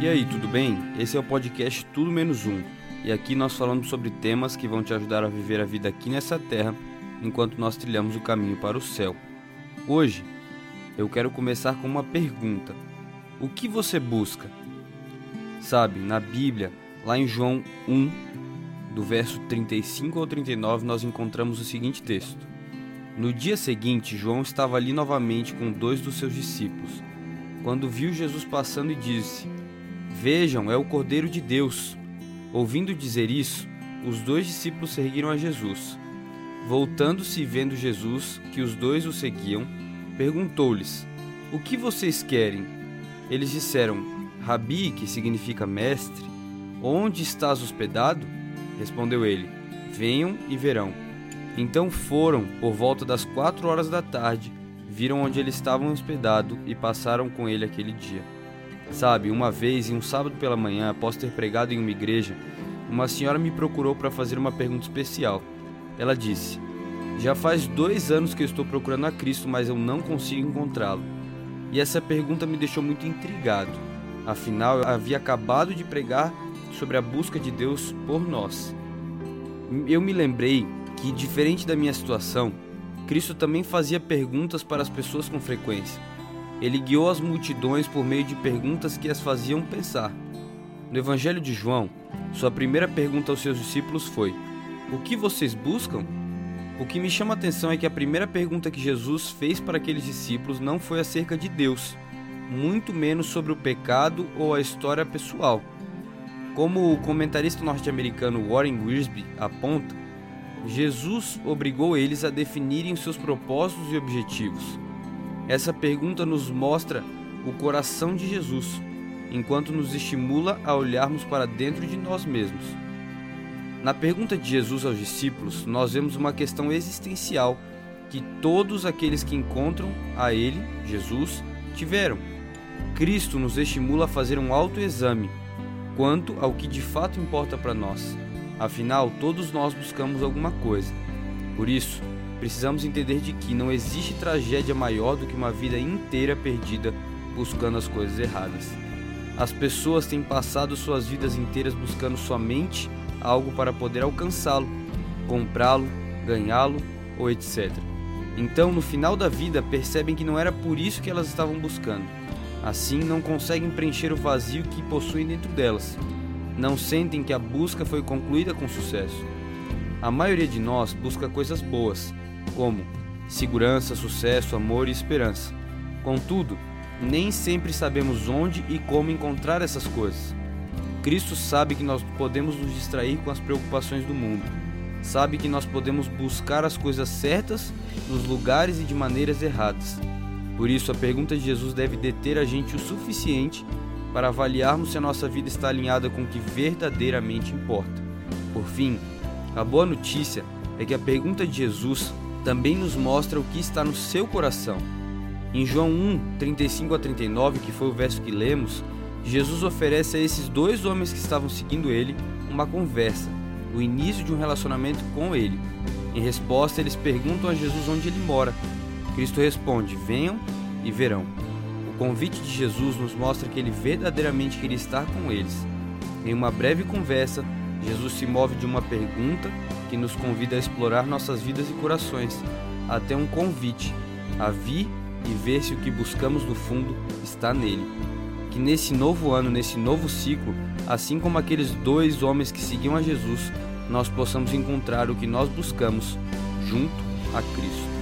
E aí, tudo bem? Esse é o podcast Tudo Menos Um. E aqui nós falamos sobre temas que vão te ajudar a viver a vida aqui nessa terra enquanto nós trilhamos o caminho para o céu. Hoje, eu quero começar com uma pergunta: O que você busca? Sabe, na Bíblia, lá em João 1, do verso 35 ao 39, nós encontramos o seguinte texto: No dia seguinte, João estava ali novamente com dois dos seus discípulos. Quando viu Jesus passando e disse: Vejam, é o Cordeiro de Deus. Ouvindo dizer isso, os dois discípulos seguiram a Jesus. Voltando-se e vendo Jesus, que os dois o seguiam, perguntou-lhes: O que vocês querem? Eles disseram: Rabi, que significa mestre, onde estás hospedado? Respondeu ele: Venham e verão. Então foram, por volta das quatro horas da tarde, viram onde ele estava hospedado e passaram com ele aquele dia. Sabe, uma vez, em um sábado pela manhã, após ter pregado em uma igreja, uma senhora me procurou para fazer uma pergunta especial. Ela disse: Já faz dois anos que eu estou procurando a Cristo, mas eu não consigo encontrá-lo. E essa pergunta me deixou muito intrigado. Afinal, eu havia acabado de pregar sobre a busca de Deus por nós. Eu me lembrei que, diferente da minha situação, Cristo também fazia perguntas para as pessoas com frequência. Ele guiou as multidões por meio de perguntas que as faziam pensar. No Evangelho de João, sua primeira pergunta aos seus discípulos foi: O que vocês buscam? O que me chama a atenção é que a primeira pergunta que Jesus fez para aqueles discípulos não foi acerca de Deus, muito menos sobre o pecado ou a história pessoal. Como o comentarista norte-americano Warren Wiersbe aponta, Jesus obrigou eles a definirem seus propósitos e objetivos. Essa pergunta nos mostra o coração de Jesus, enquanto nos estimula a olharmos para dentro de nós mesmos. Na pergunta de Jesus aos discípulos, nós vemos uma questão existencial que todos aqueles que encontram a Ele, Jesus, tiveram. Cristo nos estimula a fazer um autoexame quanto ao que de fato importa para nós. Afinal, todos nós buscamos alguma coisa. Por isso, precisamos entender de que não existe tragédia maior do que uma vida inteira perdida buscando as coisas erradas. As pessoas têm passado suas vidas inteiras buscando somente algo para poder alcançá-lo, comprá-lo, ganhá-lo ou etc. Então, no final da vida, percebem que não era por isso que elas estavam buscando. Assim, não conseguem preencher o vazio que possuem dentro delas não sentem que a busca foi concluída com sucesso. A maioria de nós busca coisas boas, como segurança, sucesso, amor e esperança. Contudo, nem sempre sabemos onde e como encontrar essas coisas. Cristo sabe que nós podemos nos distrair com as preocupações do mundo. Sabe que nós podemos buscar as coisas certas nos lugares e de maneiras erradas. Por isso, a pergunta de Jesus deve deter a gente o suficiente para avaliarmos se a nossa vida está alinhada com o que verdadeiramente importa. Por fim, a boa notícia é que a pergunta de Jesus também nos mostra o que está no seu coração. Em João 1, 35 a 39, que foi o verso que lemos, Jesus oferece a esses dois homens que estavam seguindo ele uma conversa, o início de um relacionamento com ele. Em resposta, eles perguntam a Jesus onde ele mora. Cristo responde: Venham e verão. O convite de Jesus nos mostra que ele verdadeiramente queria estar com eles. Em uma breve conversa, Jesus se move de uma pergunta que nos convida a explorar nossas vidas e corações, até um convite a vir e ver se o que buscamos no fundo está nele. Que nesse novo ano, nesse novo ciclo, assim como aqueles dois homens que seguiam a Jesus, nós possamos encontrar o que nós buscamos junto a Cristo.